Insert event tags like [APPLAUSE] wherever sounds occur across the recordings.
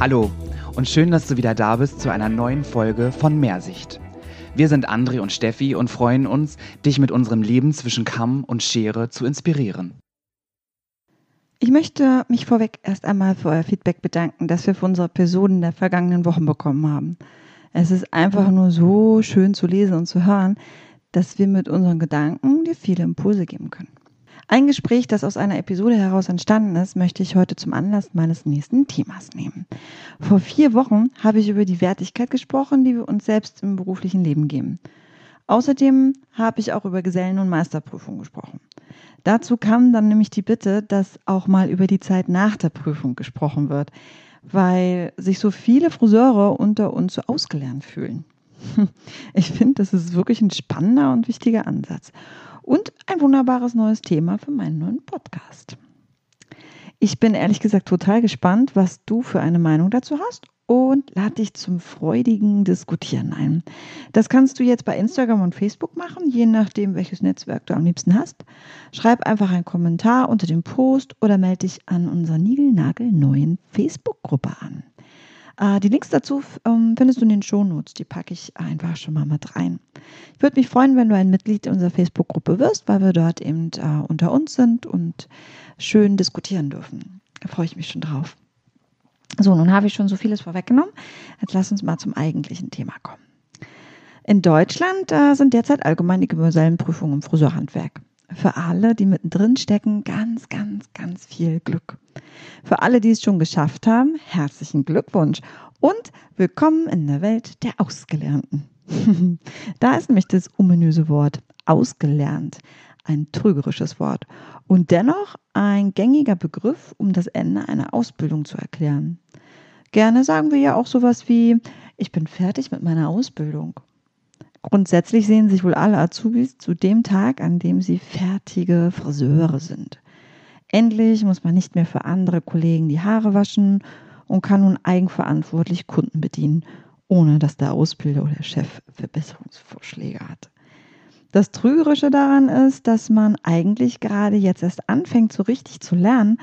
Hallo und schön, dass du wieder da bist zu einer neuen Folge von Mehrsicht. Wir sind André und Steffi und freuen uns, dich mit unserem Leben zwischen Kamm und Schere zu inspirieren. Ich möchte mich vorweg erst einmal für euer Feedback bedanken, das wir für unsere Episoden der vergangenen Wochen bekommen haben. Es ist einfach nur so schön zu lesen und zu hören, dass wir mit unseren Gedanken dir viele Impulse geben können. Ein Gespräch, das aus einer Episode heraus entstanden ist, möchte ich heute zum Anlass meines nächsten Themas nehmen. Vor vier Wochen habe ich über die Wertigkeit gesprochen, die wir uns selbst im beruflichen Leben geben. Außerdem habe ich auch über Gesellen- und Meisterprüfung gesprochen. Dazu kam dann nämlich die Bitte, dass auch mal über die Zeit nach der Prüfung gesprochen wird, weil sich so viele Friseure unter uns so ausgelernt fühlen. [LAUGHS] Ich finde, das ist wirklich ein spannender und wichtiger Ansatz und ein wunderbares neues Thema für meinen neuen Podcast. Ich bin ehrlich gesagt total gespannt, was du für eine Meinung dazu hast und lade dich zum freudigen Diskutieren ein. Das kannst du jetzt bei Instagram und Facebook machen, je nachdem, welches Netzwerk du am liebsten hast. Schreib einfach einen Kommentar unter dem Post oder melde dich an unserer Nigelnagel-neuen Facebook-Gruppe an. Äh, die Links dazu ähm, findest du in den Shownotes. Die packe ich einfach schon mal mit rein. Ich würde mich freuen, wenn du ein Mitglied unserer Facebook-Gruppe wirst, weil wir dort eben äh, unter uns sind und schön diskutieren dürfen. Da freue ich mich schon drauf. So, nun habe ich schon so vieles vorweggenommen. Jetzt lass uns mal zum eigentlichen Thema kommen. In Deutschland äh, sind derzeit allgemein die Gesellenprüfungen im Friseurhandwerk. Für alle, die mittendrin stecken, ganz, ganz, ganz viel Glück. Für alle, die es schon geschafft haben, herzlichen Glückwunsch und willkommen in der Welt der Ausgelernten. [LAUGHS] da ist nämlich das ominöse Wort ausgelernt, ein trügerisches Wort und dennoch ein gängiger Begriff, um das Ende einer Ausbildung zu erklären. Gerne sagen wir ja auch sowas wie, ich bin fertig mit meiner Ausbildung Grundsätzlich sehen sich wohl alle Azubis zu dem Tag, an dem sie fertige Friseure sind. Endlich muss man nicht mehr für andere Kollegen die Haare waschen und kann nun eigenverantwortlich Kunden bedienen, ohne dass der Ausbilder oder der Chef Verbesserungsvorschläge hat. Das Trügerische daran ist, dass man eigentlich gerade jetzt erst anfängt, so richtig zu lernen,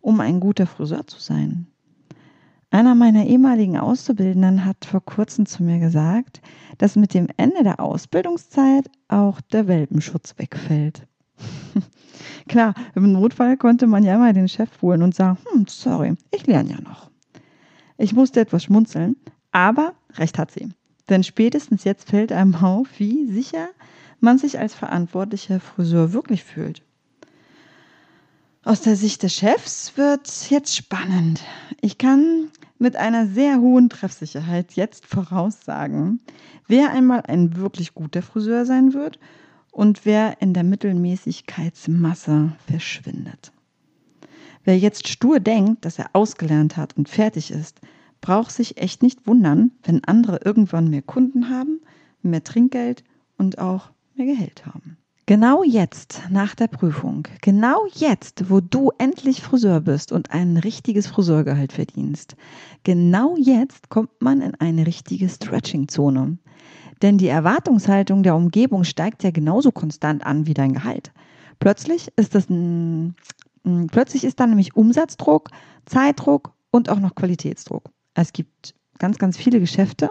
um ein guter Friseur zu sein. Einer meiner ehemaligen Auszubildenden hat vor kurzem zu mir gesagt, dass mit dem Ende der Ausbildungszeit auch der Welpenschutz wegfällt. [LAUGHS] Klar, im Notfall konnte man ja mal den Chef holen und sagen, hm, sorry, ich lerne ja noch. Ich musste etwas schmunzeln, aber recht hat sie. Denn spätestens jetzt fällt einem auf, wie sicher man sich als verantwortlicher Friseur wirklich fühlt. Aus der Sicht des Chefs wird jetzt spannend. Ich kann mit einer sehr hohen Treffsicherheit jetzt voraussagen, wer einmal ein wirklich guter Friseur sein wird und wer in der Mittelmäßigkeitsmasse verschwindet. Wer jetzt stur denkt, dass er ausgelernt hat und fertig ist, braucht sich echt nicht wundern, wenn andere irgendwann mehr Kunden haben, mehr Trinkgeld und auch mehr Gehalt haben. Genau jetzt, nach der Prüfung, genau jetzt, wo du endlich Friseur bist und ein richtiges Friseurgehalt verdienst, genau jetzt kommt man in eine richtige Stretching-Zone. Denn die Erwartungshaltung der Umgebung steigt ja genauso konstant an wie dein Gehalt. Plötzlich ist das ein, plötzlich ist dann nämlich Umsatzdruck, Zeitdruck und auch noch Qualitätsdruck. Es gibt ganz, ganz viele Geschäfte,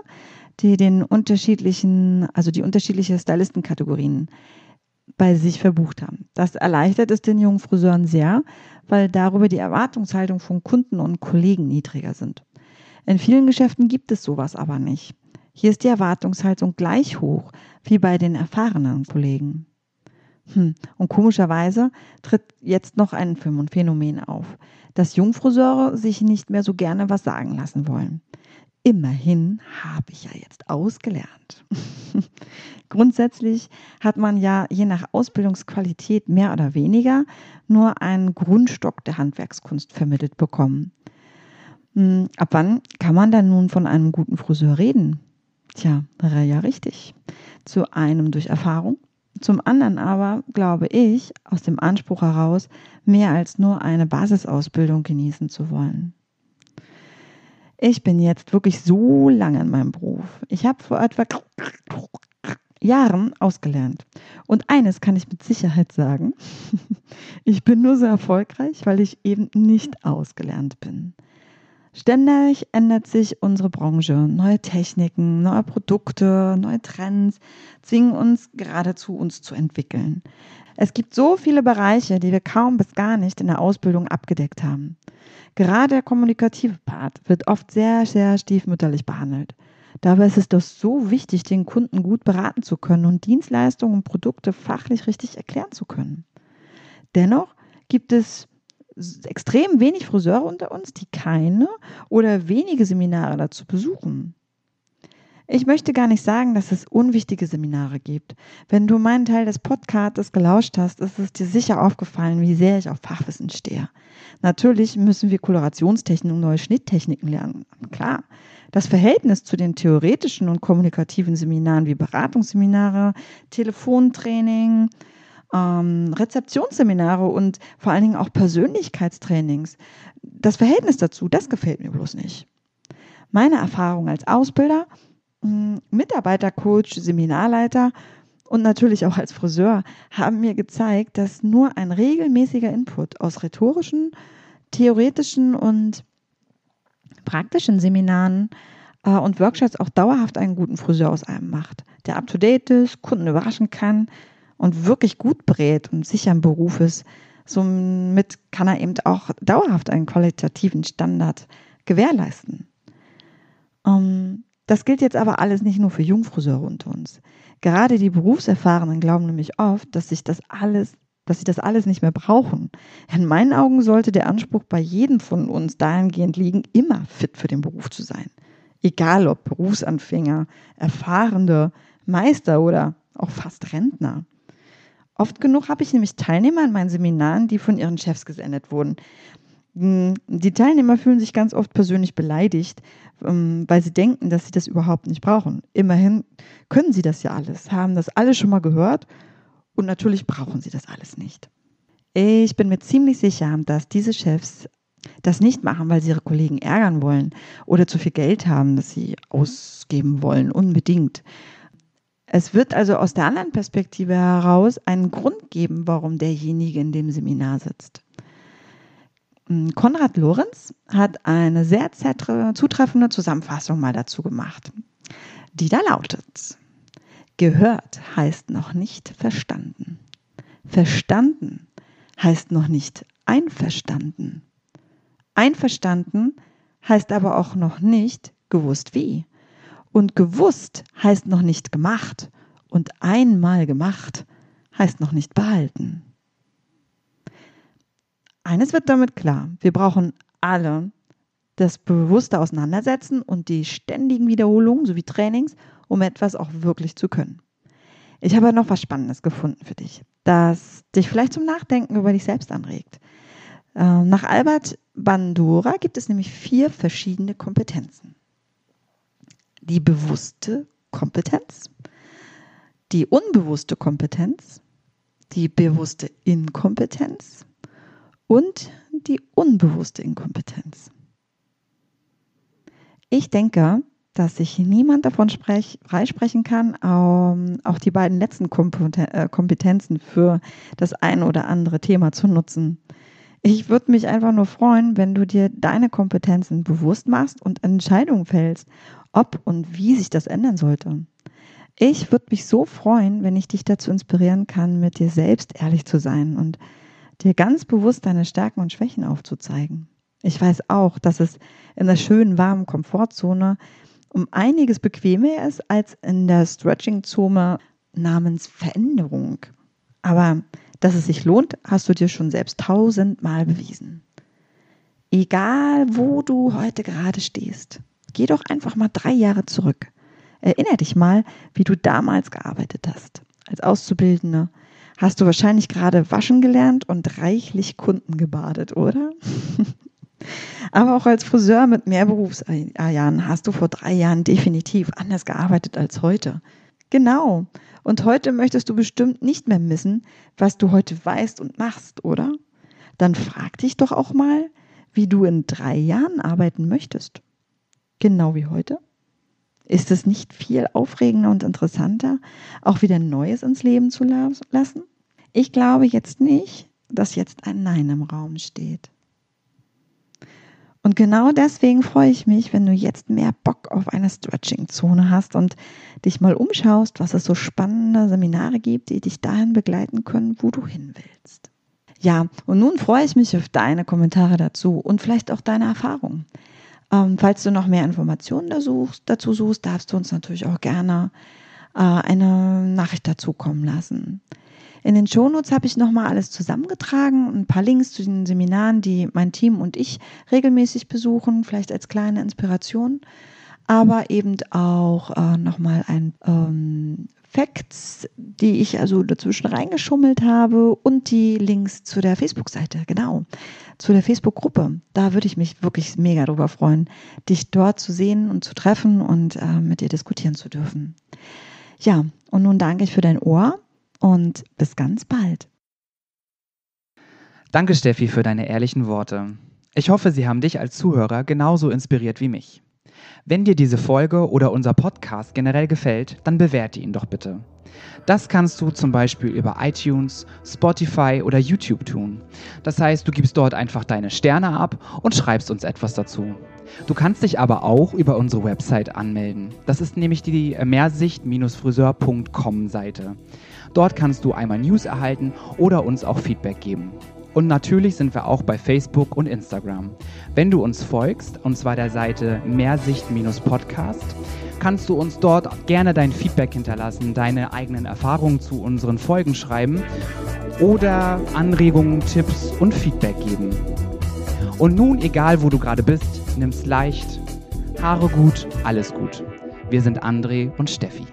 die den unterschiedlichen, also die unterschiedliche Stylistenkategorien bei sich verbucht haben. Das erleichtert es den jungen Friseuren sehr, weil darüber die Erwartungshaltung von Kunden und Kollegen niedriger sind. In vielen Geschäften gibt es sowas aber nicht. Hier ist die Erwartungshaltung gleich hoch wie bei den erfahrenen Kollegen. Hm. Und komischerweise tritt jetzt noch ein Phänomen auf, dass Jungfriseure sich nicht mehr so gerne was sagen lassen wollen. Immerhin habe ich ja jetzt ausgelernt. [LAUGHS] Grundsätzlich hat man ja je nach Ausbildungsqualität mehr oder weniger nur einen Grundstock der Handwerkskunst vermittelt bekommen. Hm, ab wann kann man dann nun von einem guten Friseur reden? Tja, ja richtig. Zu einem durch Erfahrung, zum anderen aber, glaube ich, aus dem Anspruch heraus, mehr als nur eine Basisausbildung genießen zu wollen. Ich bin jetzt wirklich so lange in meinem Beruf. Ich habe vor etwa Jahren ausgelernt. Und eines kann ich mit Sicherheit sagen. [LAUGHS] ich bin nur so erfolgreich, weil ich eben nicht ausgelernt bin. Ständig ändert sich unsere Branche. Neue Techniken, neue Produkte, neue Trends zwingen uns geradezu, uns zu entwickeln. Es gibt so viele Bereiche, die wir kaum bis gar nicht in der Ausbildung abgedeckt haben. Gerade der kommunikative Part wird oft sehr, sehr stiefmütterlich behandelt. Dabei ist es doch so wichtig, den Kunden gut beraten zu können und Dienstleistungen und Produkte fachlich richtig erklären zu können. Dennoch gibt es extrem wenig Friseure unter uns, die keine oder wenige Seminare dazu besuchen. Ich möchte gar nicht sagen, dass es unwichtige Seminare gibt. Wenn du meinen Teil des Podcasts gelauscht hast, ist es dir sicher aufgefallen, wie sehr ich auf Fachwissen stehe. Natürlich müssen wir Kolorationstechniken und neue Schnitttechniken lernen. Klar. Das Verhältnis zu den theoretischen und kommunikativen Seminaren wie Beratungsseminare, Telefontraining, ähm, Rezeptionsseminare und vor allen Dingen auch Persönlichkeitstrainings. Das Verhältnis dazu, das gefällt mir bloß nicht. Meine Erfahrung als Ausbilder, Mitarbeitercoach, Seminarleiter und natürlich auch als Friseur haben mir gezeigt, dass nur ein regelmäßiger Input aus rhetorischen, theoretischen und praktischen Seminaren äh, und Workshops auch dauerhaft einen guten Friseur aus einem macht, der up-to-date ist, Kunden überraschen kann, und wirklich gut berät und sicher im Beruf ist, somit kann er eben auch dauerhaft einen qualitativen Standard gewährleisten. Um, ähm, das gilt jetzt aber alles nicht nur für Jungfriseure unter uns. Gerade die Berufserfahrenen glauben nämlich oft, dass sich das alles, dass sie das alles nicht mehr brauchen. In meinen Augen sollte der Anspruch bei jedem von uns dahingehend liegen, immer fit für den Beruf zu sein. Egal ob Berufsanfänger, Erfahrene, Meister oder auch fast Rentner. Oft genug habe ich nämlich Teilnehmer in meinen Seminaren, die von ihren Chefs gesendet wurden. Hm, die Teilnehmer fühlen sich ganz oft persönlich beleidigt, ähm, weil sie denken, dass sie das überhaupt nicht brauchen. Immerhin können sie das ja alles, haben das alles schon mal gehört und natürlich brauchen sie das alles nicht. Ich bin mir ziemlich sicher, dass diese Chefs das nicht machen, weil sie ihre Kollegen ärgern wollen oder zu viel Geld haben, das sie ausgeben wollen, unbedingt. Es wird also aus der anderen Perspektive heraus einen Grund geben, warum derjenige in dem Seminar sitzt. Hm, Konrad Lorenz hat eine sehr zutreffende Zusammenfassung mal dazu gemacht, die da lautet, gehört heißt noch nicht verstanden. Verstanden heißt noch nicht einverstanden. Einverstanden heißt aber auch noch nicht gewusst wie. Und gewusst heißt noch nicht gemacht. Und einmal gemacht heißt noch nicht behalten. Eines wird damit klar. Wir brauchen alle das bewusste Auseinandersetzen und die ständigen Wiederholungen sowie Trainings, um etwas auch wirklich zu können. Ich habe noch was Spannendes gefunden für dich, das dich vielleicht zum Nachdenken über dich selbst anregt. Ähm, nach Albert Bandura gibt es nämlich vier verschiedene Kompetenzen die bewusste Kompetenz, die unbewusste Kompetenz, die bewusste Inkompetenz und die unbewusste Inkompetenz. Ich denke, dass sich niemand davon sprech, freisprechen kann, ähm, auch die beiden letzten äh, Kompetenzen für das eine oder andere Thema zu nutzen. Ich würde mich einfach nur freuen, wenn du dir deine Kompetenzen bewusst machst und Entscheidungen fällst, ob und wie sich das ändern sollte. Ich würde mich so freuen, wenn ich dich dazu inspirieren kann, mit dir selbst ehrlich zu sein und dir ganz bewusst deine Stärken und Schwächen aufzuzeigen. Ich weiß auch, dass es in der schönen, warmen Komfortzone um einiges bequemer ist als in der Stretching-Zone namens Veränderung. Aber dass es sich lohnt, hast du dir schon selbst tausendmal bewiesen. Egal, wo du heute gerade stehst, geh doch einfach mal drei Jahre zurück. Erinner dich mal, wie du damals gearbeitet hast. Als Auszubildende hast du wahrscheinlich gerade waschen gelernt und reichlich Kunden gebadet, oder? [LAUGHS] Aber auch als Friseur mit mehr Berufsjahren hast du vor drei Jahren definitiv anders gearbeitet als heute. Genau. Und heute möchtest du bestimmt nicht mehr missen, was du heute weißt und machst, oder? Dann frag dich doch auch mal, wie du in drei Jahren arbeiten möchtest. Genau wie heute? Ist es nicht viel aufregender und interessanter, auch wieder Neues ins Leben zu lassen? Ich glaube jetzt nicht, dass jetzt ein Nein im Raum steht. Und genau deswegen freue ich mich, wenn du jetzt mehr Bock auf eine Stretching-Zone hast und dich mal umschaust, was es so spannende Seminare gibt, die dich dahin begleiten können, wo du hin willst. Ja, und nun freue ich mich auf deine Kommentare dazu und vielleicht auch deine Erfahrungen. Ähm, falls du noch mehr Informationen suchst, dazu suchst, darfst du uns natürlich auch gerne äh, eine Nachricht dazu kommen lassen. In den Shownotes habe ich nochmal alles zusammengetragen, ein paar Links zu den Seminaren, die mein Team und ich regelmäßig besuchen, vielleicht als kleine Inspiration, aber eben auch äh, nochmal ein ähm, Facts, die ich also dazwischen reingeschummelt habe und die Links zu der Facebook-Seite, genau, zu der Facebook-Gruppe. Da würde ich mich wirklich mega drüber freuen, dich dort zu sehen und zu treffen und äh, mit dir diskutieren zu dürfen. Ja, und nun danke ich für dein Ohr und bis ganz bald. Danke, Steffi, für deine ehrlichen Worte. Ich hoffe, sie haben dich als Zuhörer genauso inspiriert wie mich. Wenn dir diese Folge oder unser Podcast generell gefällt, dann bewerte ihn doch bitte. Das kannst du zum Beispiel über iTunes, Spotify oder YouTube tun. Das heißt, du gibst dort einfach deine Sterne ab und schreibst uns etwas dazu. Du kannst dich aber auch über unsere Website anmelden. Das ist nämlich die mehrsicht-friseur.com Seite. Dort kannst du einmal News erhalten oder uns auch Feedback geben. Und natürlich sind wir auch bei Facebook und Instagram. Wenn du uns folgst, und zwar der Seite Mehrsicht-Podcast, kannst du uns dort gerne dein Feedback hinterlassen, deine eigenen Erfahrungen zu unseren Folgen schreiben oder Anregungen, Tipps und Feedback geben. Und nun, egal wo du gerade bist, nimm's leicht, Haare gut, alles gut. Wir sind André und Steffi.